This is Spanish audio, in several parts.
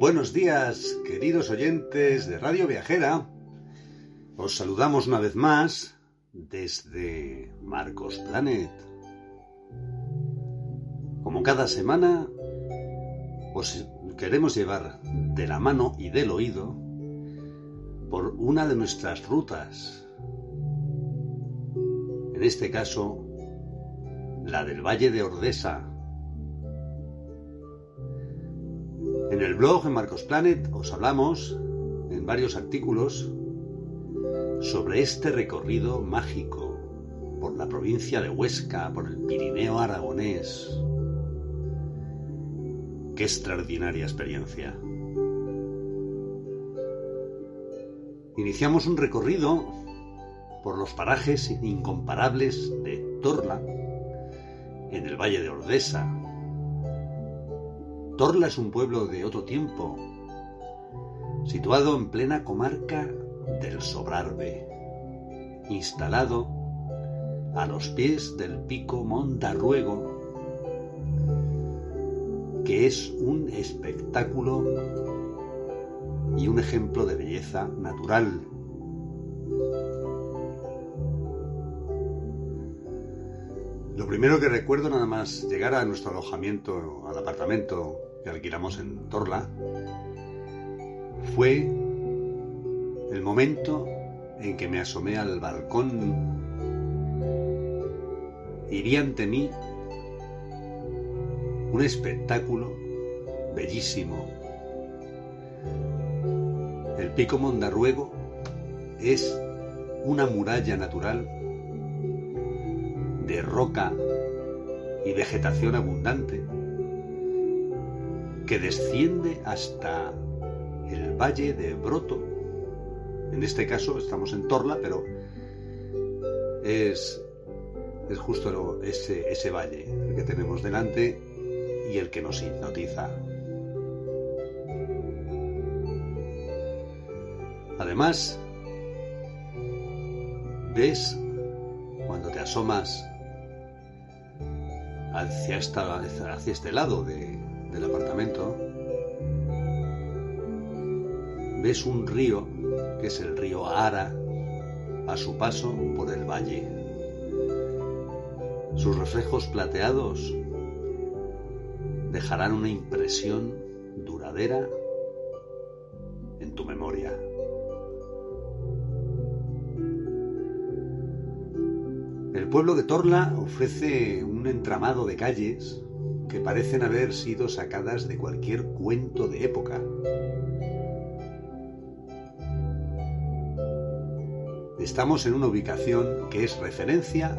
Buenos días, queridos oyentes de Radio Viajera. Os saludamos una vez más desde Marcos Planet. Como cada semana, os queremos llevar de la mano y del oído por una de nuestras rutas. En este caso, la del Valle de Ordesa, En el blog en Marcos Planet os hablamos en varios artículos sobre este recorrido mágico por la provincia de Huesca, por el Pirineo aragonés. Qué extraordinaria experiencia. Iniciamos un recorrido por los parajes incomparables de Torla, en el Valle de Ordesa, Torla es un pueblo de otro tiempo, situado en plena comarca del Sobrarbe, instalado a los pies del pico Mondarruego, que es un espectáculo y un ejemplo de belleza natural. Lo primero que recuerdo nada más llegar a nuestro alojamiento, al apartamento que alquilamos en Torla, fue el momento en que me asomé al balcón y vi ante mí un espectáculo bellísimo. El pico Mondarruego es una muralla natural de roca y vegetación abundante que desciende hasta el valle de Broto. En este caso estamos en Torla, pero es, es justo ese, ese valle el que tenemos delante y el que nos hipnotiza. Además, ves cuando te asomas hacia, esta, hacia este lado de, del apartamento, ves un río, que es el río Ara, a su paso por el valle. Sus reflejos plateados dejarán una impresión duradera en tu memoria. El pueblo de Torla ofrece un entramado de calles que parecen haber sido sacadas de cualquier cuento de época. Estamos en una ubicación que es referencia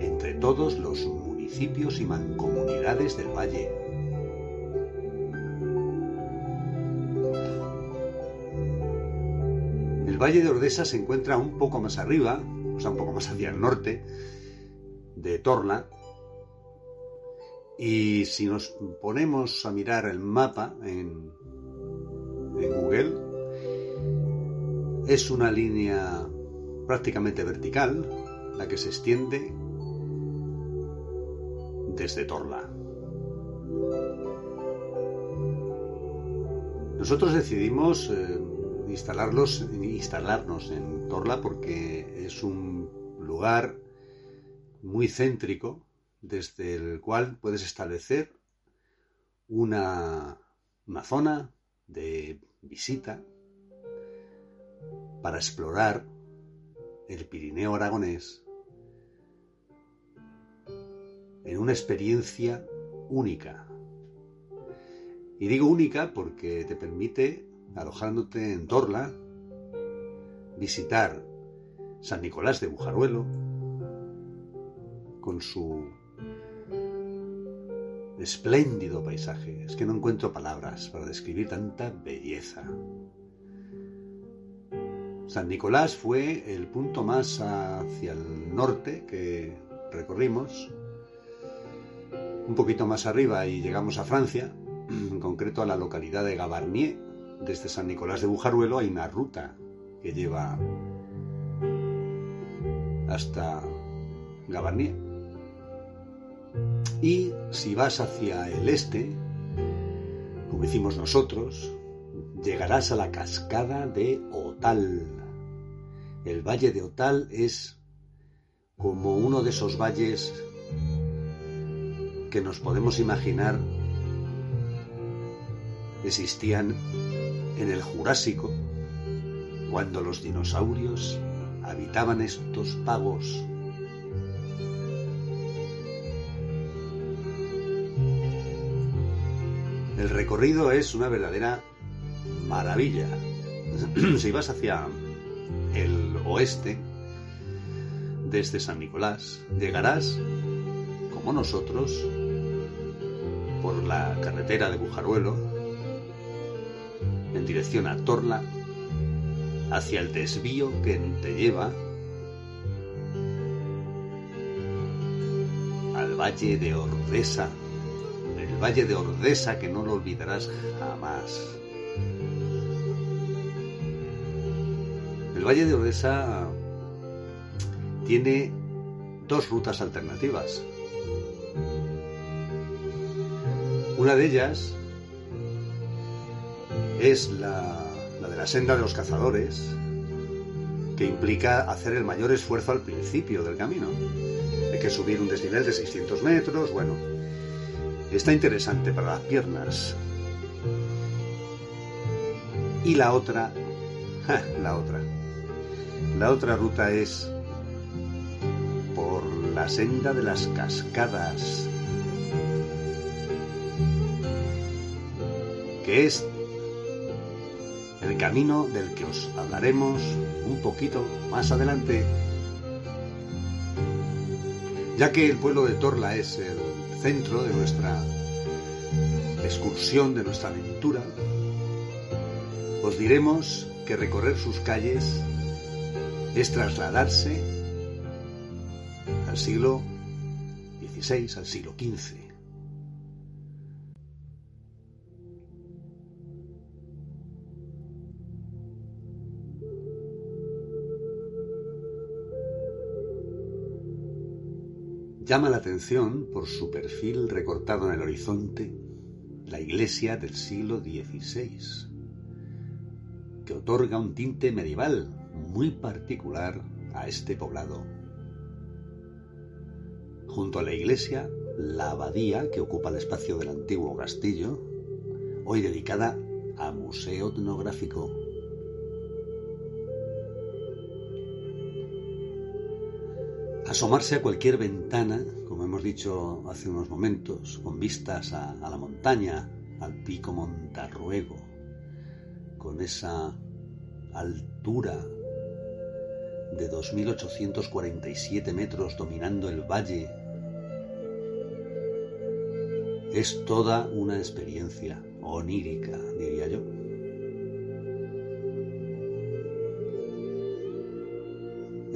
entre todos los municipios y mancomunidades del valle. El valle de Ordesa se encuentra un poco más arriba, o sea, un poco más hacia el norte de Torla, y si nos ponemos a mirar el mapa en, Google, es una línea prácticamente vertical la que se extiende desde Torla. Nosotros decidimos eh, instalarnos en Torla porque es un lugar muy céntrico desde el cual puedes establecer una, zona de visita para explorar el Pirineo aragonés en una experiencia única. Y digo única porque te permite, alojándote en Torla, visitar San Nicolás de Bujaruelo con su espléndido paisaje. Es que no encuentro palabras para describir tanta belleza. San Nicolás fue el punto más hacia el norte que recorrimos. Un poquito más arriba y llegamos a Francia, en concreto a la localidad de Gavarnie. Desde San Nicolás de Bujaruelo hay una ruta que lleva hasta Gavarnie. Y si vas hacia el este, como hicimos nosotros, llegarás a la cascada de Otal. El valle de Otal es como uno de esos valles que nos podemos imaginar existían en el Jurásico, cuando los dinosaurios habitaban estos pagos. El recorrido es una verdadera maravilla. si vas hacia el oeste, desde San Nicolás, llegarás, como nosotros, por la carretera de Bujaruelo, en dirección a Torla, hacia el desvío que te lleva al valle de Ordesa, el valle de Ordesa que no lo olvidarás jamás. El valle de Ordesa tiene dos rutas alternativas. Una de ellas es la, de la senda de los cazadores, que implica hacer el mayor esfuerzo al principio del camino. Hay que subir un desnivel de 600 metros, bueno, está interesante para las piernas. Y la otra, la otra, la otra ruta es por la senda de las cascadas, que es el camino del que os hablaremos un poquito más adelante, ya que el pueblo de Torla es el centro de nuestra excursión, de nuestra aventura, os diremos que recorrer sus calles es trasladarse al siglo XVI, al siglo XV. Llama la atención por su perfil recortado en el horizonte la iglesia del siglo XVI, que otorga un tinte medieval muy particular a este poblado. Junto a la iglesia, la abadía que ocupa el espacio del antiguo castillo, hoy dedicada a museo etnográfico asomarse a cualquier ventana, como hemos dicho hace unos momentos, con vistas a, la montaña, al pico Montarruego, con esa altura de 2.847 metros dominando el valle, es toda una experiencia onírica, diría yo.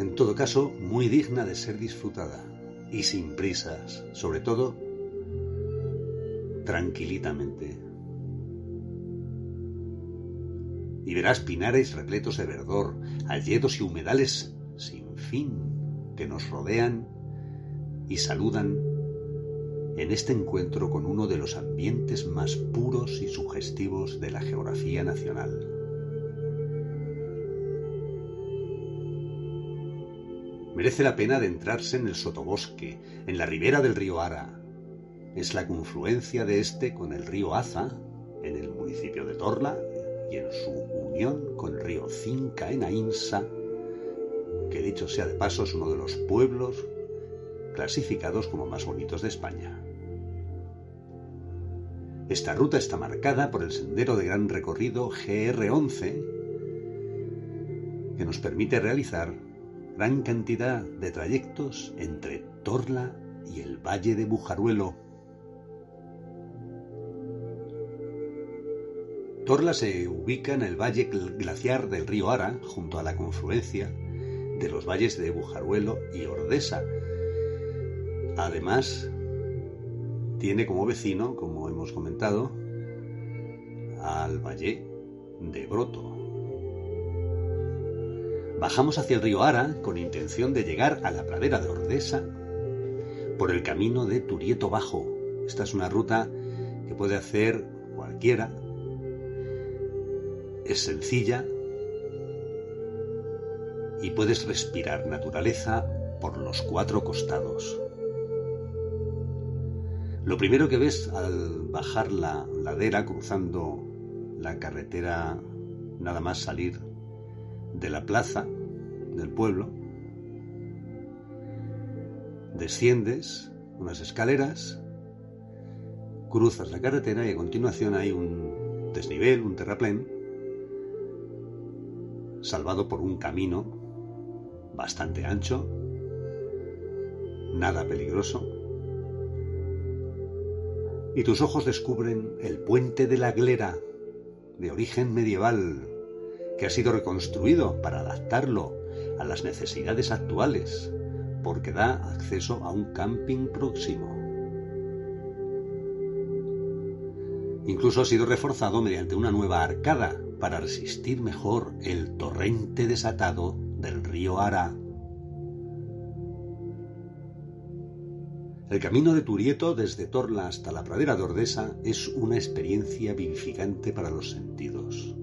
En todo caso, muy digna de ser disfrutada y sin prisas, sobre todo tranquilitamente. Y verás pinares repletos de verdor, alledos y humedales sin fin que nos rodean y saludan en este encuentro con uno de los ambientes más puros y sugestivos de la geografía nacional. Merece la pena adentrarse en el sotobosque, en la ribera del río Ara. Es la confluencia de este con el río Aza, en el municipio de Torla, y en su unión con el río Cinca en Ainsa, que dicho sea de paso es uno de los pueblos clasificados como más bonitos de España. Esta ruta está marcada por el sendero de gran recorrido GR11, que nos permite realizar gran cantidad de trayectos entre Torla y el Valle de Bujaruelo. Torla se ubica en el valle glaciar del río Ara, junto a la confluencia de los valles de Bujaruelo y Ordesa. Además, tiene como vecino, como hemos comentado, al valle de Broto. Bajamos hacia el río Ara con intención de llegar a la pradera de Ordesa por el camino de Turieto Bajo. Esta es una ruta que puede hacer cualquiera. Es sencilla y puedes respirar naturaleza por los cuatro costados. Lo primero que ves al bajar la ladera cruzando la carretera nada más salir de la plaza del pueblo, desciendes unas escaleras, cruzas la carretera y a continuación hay un desnivel, un terraplén, salvado por un camino bastante ancho, nada peligroso, y tus ojos descubren el puente de la Glera, de origen medieval, que ha sido reconstruido para adaptarlo a las necesidades actuales, porque da acceso a un camping próximo. Incluso ha sido reforzado mediante una nueva arcada para resistir mejor el torrente desatado del río Ara. El camino de Turieto desde Torla hasta la pradera de Ordesa es una experiencia vivificante para los sentidos.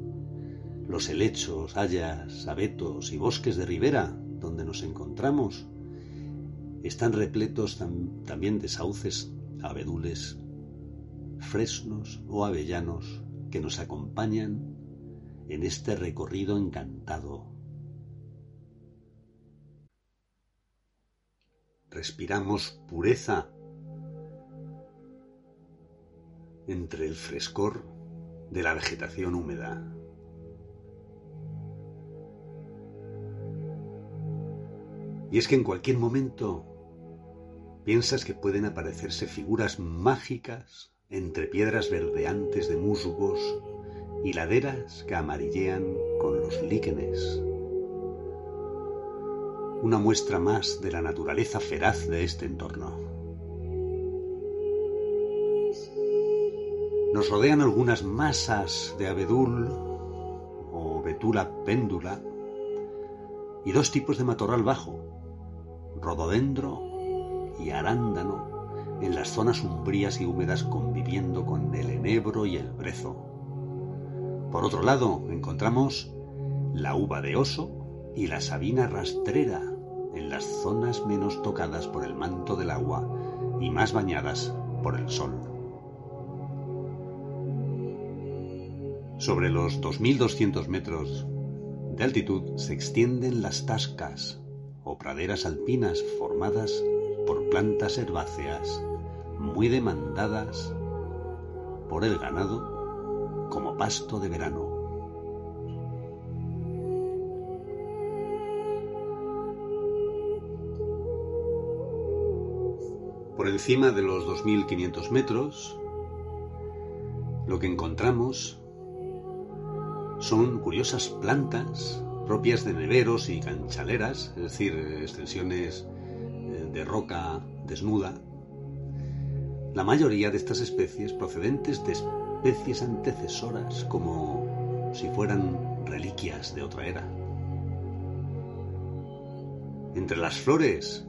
Los helechos, hayas, abetos y bosques de ribera donde nos encontramos están repletos también de sauces, abedules, fresnos o avellanos que nos acompañan en este recorrido encantado respiramos pureza entre el frescor de la vegetación húmeda. Y es que en cualquier momento piensas que pueden aparecerse figuras mágicas entre piedras verdeantes de musgos y laderas que amarillean con los líquenes una muestra más de la naturaleza feraz de este entorno. Nos rodean algunas masas de abedul o betula péndula y dos tipos de matorral bajo, rododendro y arándano, en las zonas umbrías y húmedas conviviendo con el enebro y el brezo. Por otro lado, encontramos la uva de oso y la sabina rastrera en las zonas menos tocadas por el manto del agua y más bañadas por el sol. Sobre los 2.200 metros de altitud se extienden las tascas o praderas alpinas formadas por plantas herbáceas muy demandadas por el ganado como pasto de verano. Por encima de los 2.500 metros, lo que encontramos son curiosas plantas propias de neveros y canchaleras, es decir, extensiones eh, de roca desnuda. La mayoría de estas especies procedentes de especies antecesoras, como si fueran reliquias de otra era. Entre las flores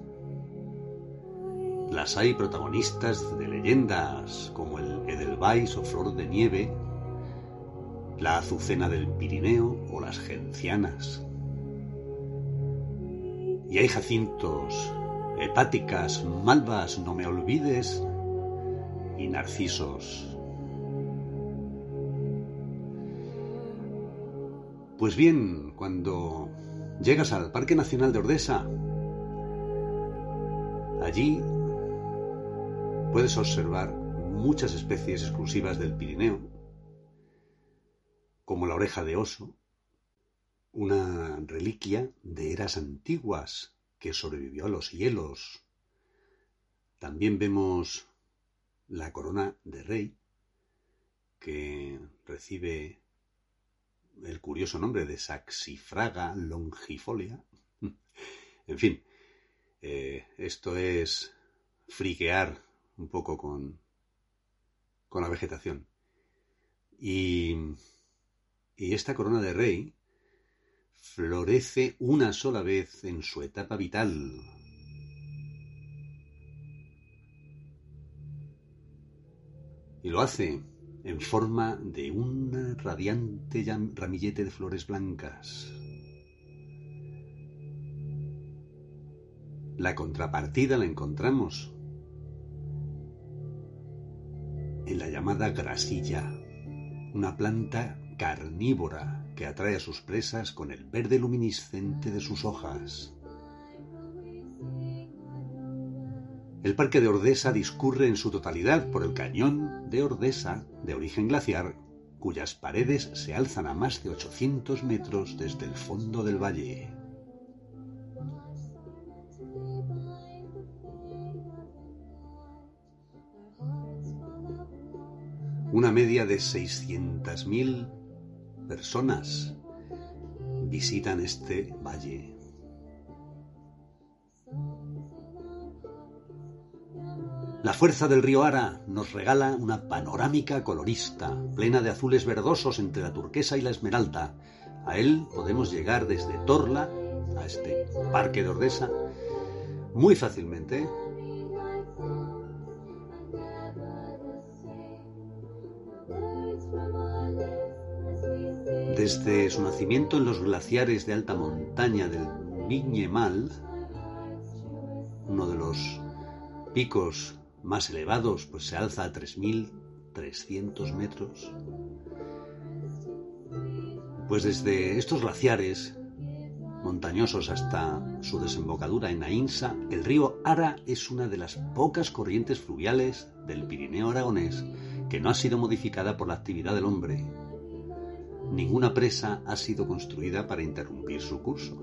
las hay protagonistas de leyendas como el Edelweiss o Flor de Nieve, la azucena del Pirineo o las gencianas. Y hay jacintos, hepáticas, malvas, no me olvides, y narcisos. Pues bien, cuando llegas al Parque Nacional de Ordesa, Allí puedes observar muchas especies exclusivas del Pirineo, como la oreja de oso, una reliquia de eras antiguas que sobrevivió a los hielos. También vemos la corona de rey, que recibe el curioso nombre de Saxifraga longifolia. En fin, eh, esto es friquear un poco con, con la vegetación. Y, y esta corona de rey florece una sola vez en su etapa vital. Y lo hace en forma de un radiante ramillete de flores blancas. La contrapartida la encontramos en la llamada grasilla, una planta carnívora que atrae a sus presas con el verde luminiscente de sus hojas. El parque de Ordesa discurre en su totalidad por el cañón de Ordesa, de origen glaciar, cuyas paredes se alzan a más de 800 metros desde el fondo del valle. Una media de 600.000 personas visitan este valle. La fuerza del río Ara nos regala una panorámica colorista, plena de azules verdosos entre la turquesa y la esmeralda. A él podemos llegar desde Torla, a este parque de Ordesa, muy fácilmente. Desde su nacimiento en los glaciares de alta montaña del Viñemal, uno de los picos más elevados, pues se alza a 3.300 metros. Pues desde estos glaciares montañosos hasta su desembocadura en Ainsa, el río Ara es una de las pocas corrientes fluviales del Pirineo aragonés que no ha sido modificada por la actividad del hombre. Ninguna presa ha sido construida para interrumpir su curso.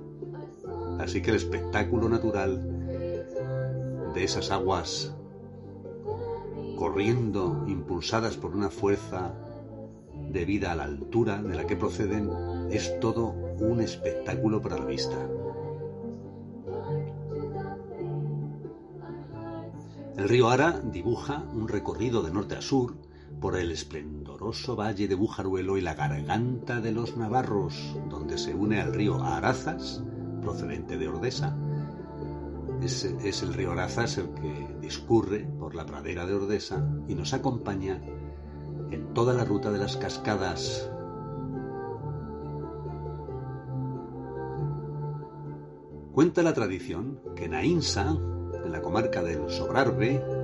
Así que el espectáculo natural de esas aguas corriendo, impulsadas por una fuerza debida a la altura de la que proceden, es todo un espectáculo para la vista. El río Ara dibuja un recorrido de norte a sur por el valle de Bujaruelo y la garganta de los Navarros, donde se une al río Arazas, procedente de Ordesa, es, el río Arazas el que discurre por la pradera de Ordesa y nos acompaña en toda la ruta de las cascadas. Cuenta la tradición que en en la comarca del Sobrarbe,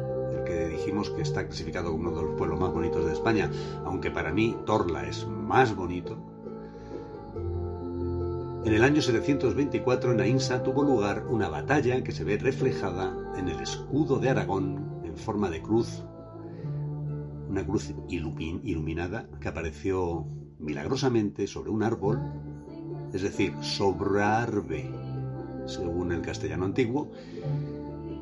dijimos que está clasificado como uno de los pueblos más bonitos de España, aunque para mí Torla es más bonito, en el año 724 en Ainsa tuvo lugar una batalla que se ve reflejada en el escudo de Aragón en forma de cruz, una cruz iluminada que apareció milagrosamente sobre un árbol, es decir, sobre arbe, según el castellano antiguo,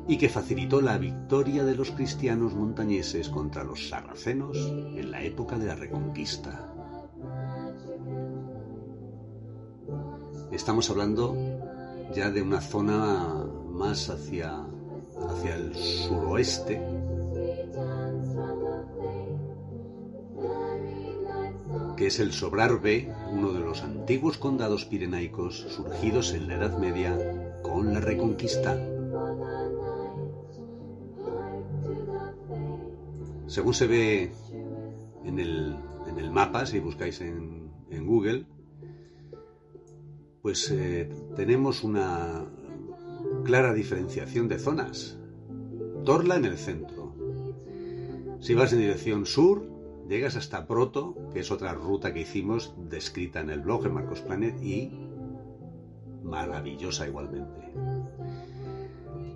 y que facilitó la victoria de los cristianos montañeses contra los sarracenos en la época de la Reconquista. Estamos hablando ya de una zona más hacia, hacia el suroeste. que es el Sobrarbe, uno de los antiguos condados pirenaicos surgidos en la Edad Media con la Reconquista. Según se ve en el, en el mapa, si buscáis en, en Google, pues eh, tenemos una clara diferenciación de zonas. Torla en el centro. Si vas en dirección sur, llegas hasta Proto, que es otra ruta que hicimos descrita en el blog de Marcos Planet y maravillosa igualmente.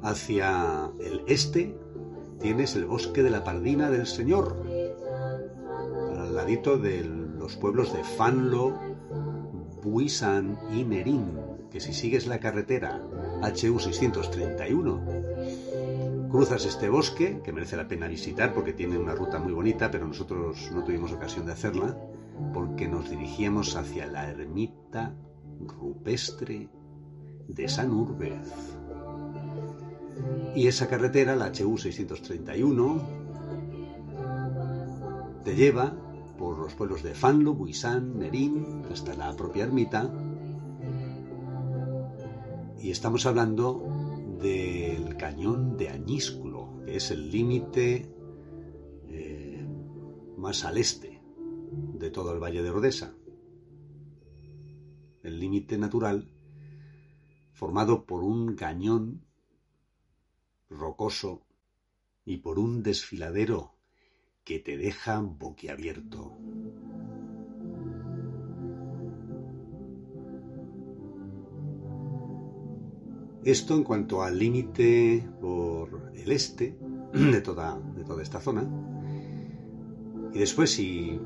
Hacia el este tienes el bosque de la Pardina del Señor, al ladito de los pueblos de Fanlo, Buisan y Nerín, que si sigues la carretera HU 631, cruzas este bosque, que merece la pena visitar porque tiene una ruta muy bonita, pero nosotros no tuvimos ocasión de hacerla, porque nos dirigíamos hacia la ermita rupestre de San Urbez. Y esa carretera, la HU 631, te lleva por los pueblos de Fanlo, Buisán, Nerín, hasta la propia ermita. Y estamos hablando del cañón de Añísculo, que es el límite eh, más al este de todo el valle de Ordesa. El límite natural formado por un cañón rocoso y por un desfiladero que te deja boquiabierto. Esto en cuanto al límite por el este de toda, de toda esta zona. Y después si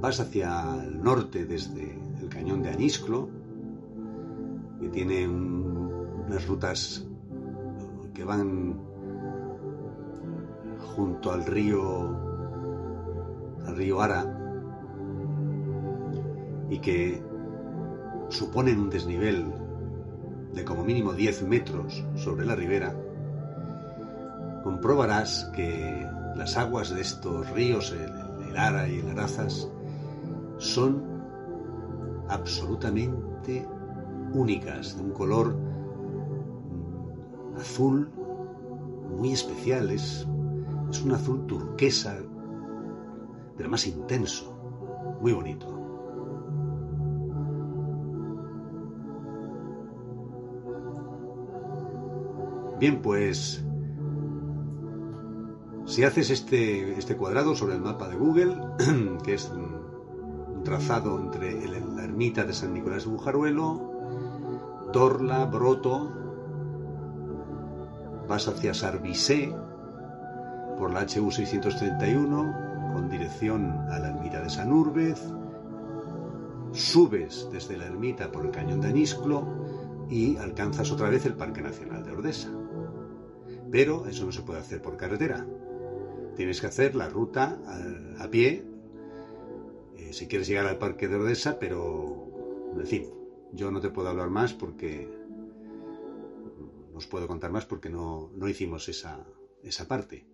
vas hacia el norte desde el cañón de Anisclo, que tiene unas rutas que van junto al río al río Ara y que suponen un desnivel de como mínimo 10 metros sobre la ribera, comprobarás que las aguas de estos ríos, el, Ara y el Arazas, son absolutamente únicas, de un color azul muy especial, es, es un azul turquesa, pero más intenso, muy bonito. Bien, pues si haces este, este cuadrado sobre el mapa de Google, que es un trazado entre la ermita de San Nicolás de Bujaruelo, Torla, Broto, vas hacia Sarvisé por la HU 631 con dirección a la ermita de San Urbez, subes desde la ermita por el cañón de Anisclo y alcanzas otra vez el Parque Nacional de Ordesa. Pero eso no se puede hacer por carretera. Tienes que hacer la ruta a, pie eh, si quieres llegar al Parque de Ordesa, pero, en fin, yo no te puedo hablar más porque puedo contar más porque no, hicimos esa, parte.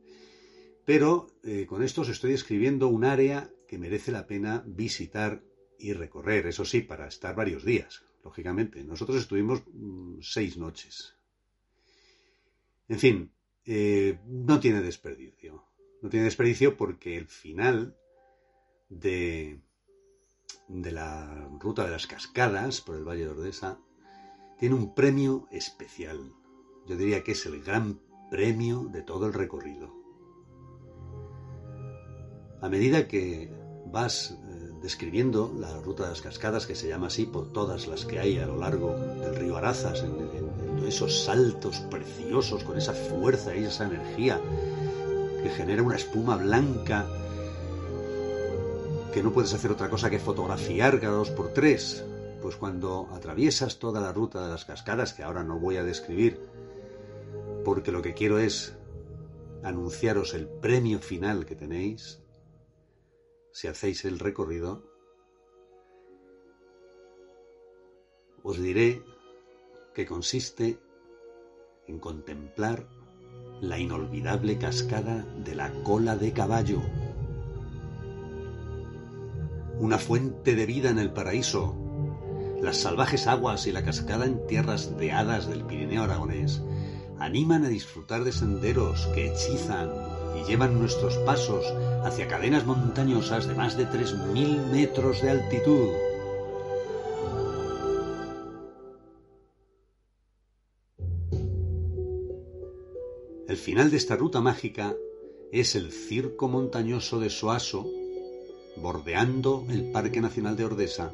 Pero eh, con esto os estoy escribiendo un área que merece la pena visitar y recorrer, eso sí, para estar varios días, lógicamente. Nosotros estuvimos mm, seis noches. En fin, eh, no tiene desperdicio. No tiene desperdicio porque el final de, de la ruta de las cascadas por el Valle de Ordesa tiene un premio especial yo diría que es el gran premio de todo el recorrido. A medida que vas eh, describiendo la ruta de las cascadas, que se llama así por todas las que hay a lo largo del río Arazas, en, esos saltos preciosos, con esa fuerza y esa energía que genera una espuma blanca que no puedes hacer otra cosa que fotografiar cada dos por tres. Pues cuando atraviesas toda la ruta de las cascadas, que ahora no voy a describir, porque lo que quiero es anunciaros el premio final que tenéis si hacéis el recorrido. Os diré que consiste en contemplar la inolvidable cascada de la cola de caballo, una fuente de vida en el paraíso, las salvajes aguas y la cascada en tierras de hadas del Pirineo aragonés animan a disfrutar de senderos que hechizan y llevan nuestros pasos hacia cadenas montañosas de más de 3.000 metros de altitud. El final de esta ruta mágica es el circo montañoso de Soaso, bordeando el Parque Nacional de Ordesa,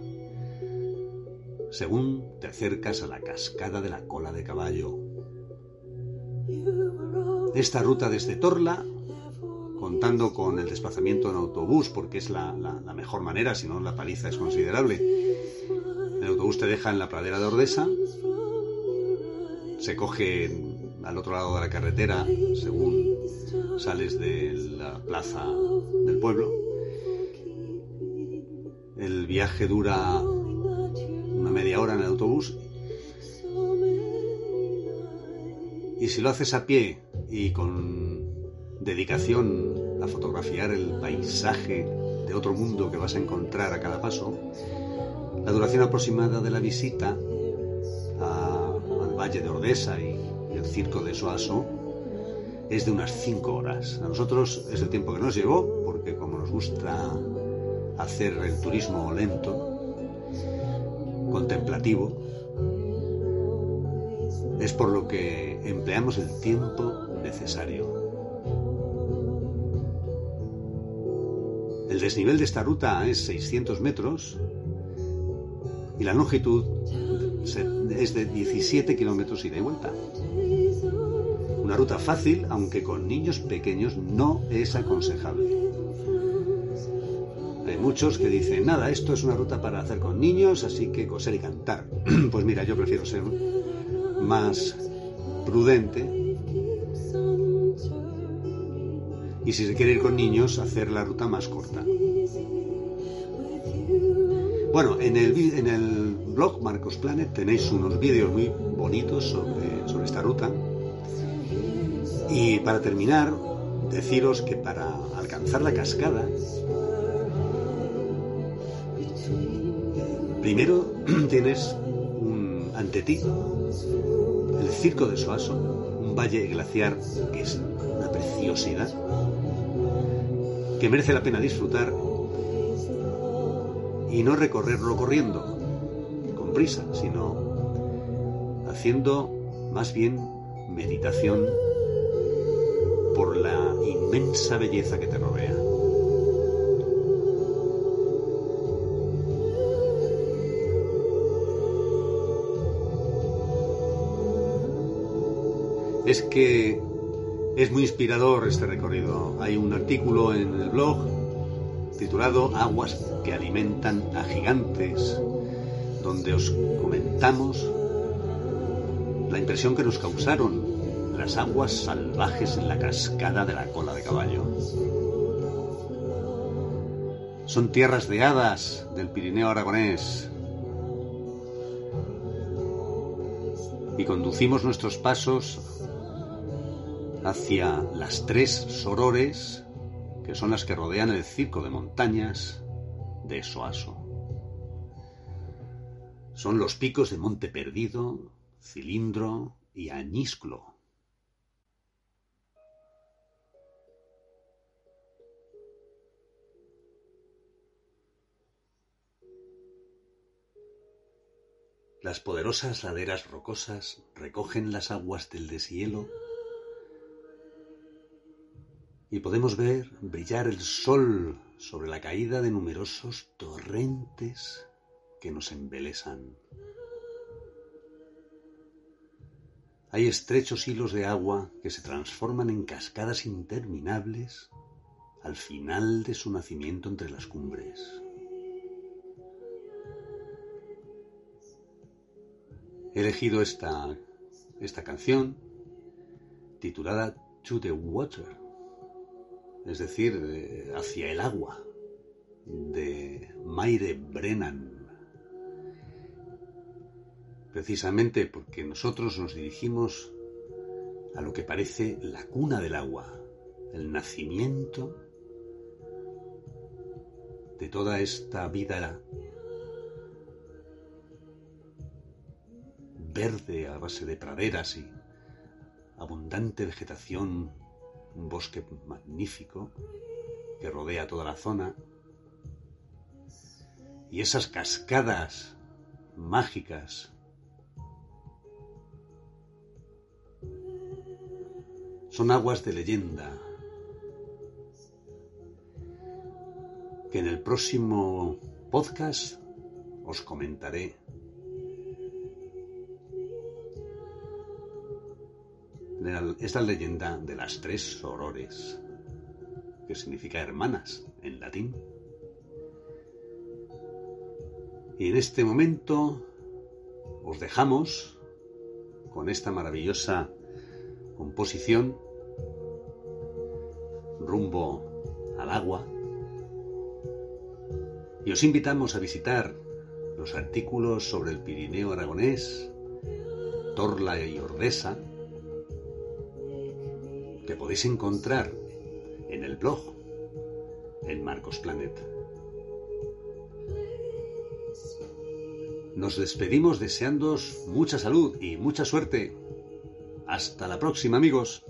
según te acercas a la cascada de la cola de caballo esta ruta desde Torla, contando con el desplazamiento en autobús, porque es la, mejor manera, si no la paliza es considerable. El autobús te deja en la pradera de Ordesa, se coge al otro lado de la carretera según sales de la plaza del pueblo. El viaje dura una media hora en el autobús. Y si lo haces a pie y con dedicación a fotografiar el paisaje de otro mundo que vas a encontrar a cada paso, la duración aproximada de la visita al Valle de Ordesa y, el Circo de Soaso es de unas 5 horas. A nosotros es el tiempo que nos llevó, porque como nos gusta hacer el turismo lento, contemplativo, es por lo que empleamos el tiempo necesario. El desnivel de esta ruta es 600 metros y la longitud es de 17 kilómetros ida y vuelta. Una ruta fácil, aunque con niños pequeños no es aconsejable. Hay muchos que dicen, nada, esto es una ruta para hacer con niños, así que coser y cantar. Pues mira, yo prefiero ser más prudente y si se quiere ir con niños, hacer la ruta más corta. Bueno, en el, en el blog Marcos Planet tenéis unos vídeos muy bonitos sobre, sobre esta ruta. Y para terminar, deciros que para alcanzar la cascada, primero tienes un, ante ti circo de Soaso, un valle glaciar que es una preciosidad que merece la pena disfrutar y no recorrerlo corriendo, con prisa, sino haciendo más bien meditación por la inmensa belleza que te rodea. Es que es muy inspirador este recorrido. Hay un artículo en el blog titulado Aguas que alimentan a gigantes, donde os comentamos la impresión que nos causaron las aguas salvajes en la cascada de la cola de caballo. Son tierras de hadas del Pirineo aragonés. Y conducimos nuestros pasos hacia las tres sorores, que son las que rodean el circo de montañas de Soaso. Son los picos de Monte Perdido, Cilindro y Añisclo. Las poderosas laderas rocosas recogen las aguas del deshielo y podemos ver brillar el sol sobre la caída de numerosos torrentes que nos embelesan. Hay estrechos hilos de agua que se transforman en cascadas interminables al final de su nacimiento entre las cumbres. He elegido esta, esta canción titulada To the Water es decir, hacia el agua, de Maire Brennan. Precisamente porque nosotros nos dirigimos a lo que parece la cuna del agua, el nacimiento de toda esta vida verde a base de praderas y abundante vegetación un bosque magnífico que rodea toda la zona. Y esas cascadas mágicas son aguas de leyenda que en el próximo podcast os comentaré esta leyenda de las tres sorores, que significa hermanas en latín. Y en este momento os dejamos con esta maravillosa composición rumbo al agua. Y os invitamos a visitar los artículos sobre el Pirineo aragonés, Torla y Ordesa, podéis encontrar en el blog en Marcos Planet. Nos despedimos deseándoos mucha salud y mucha suerte. Hasta la próxima amigos.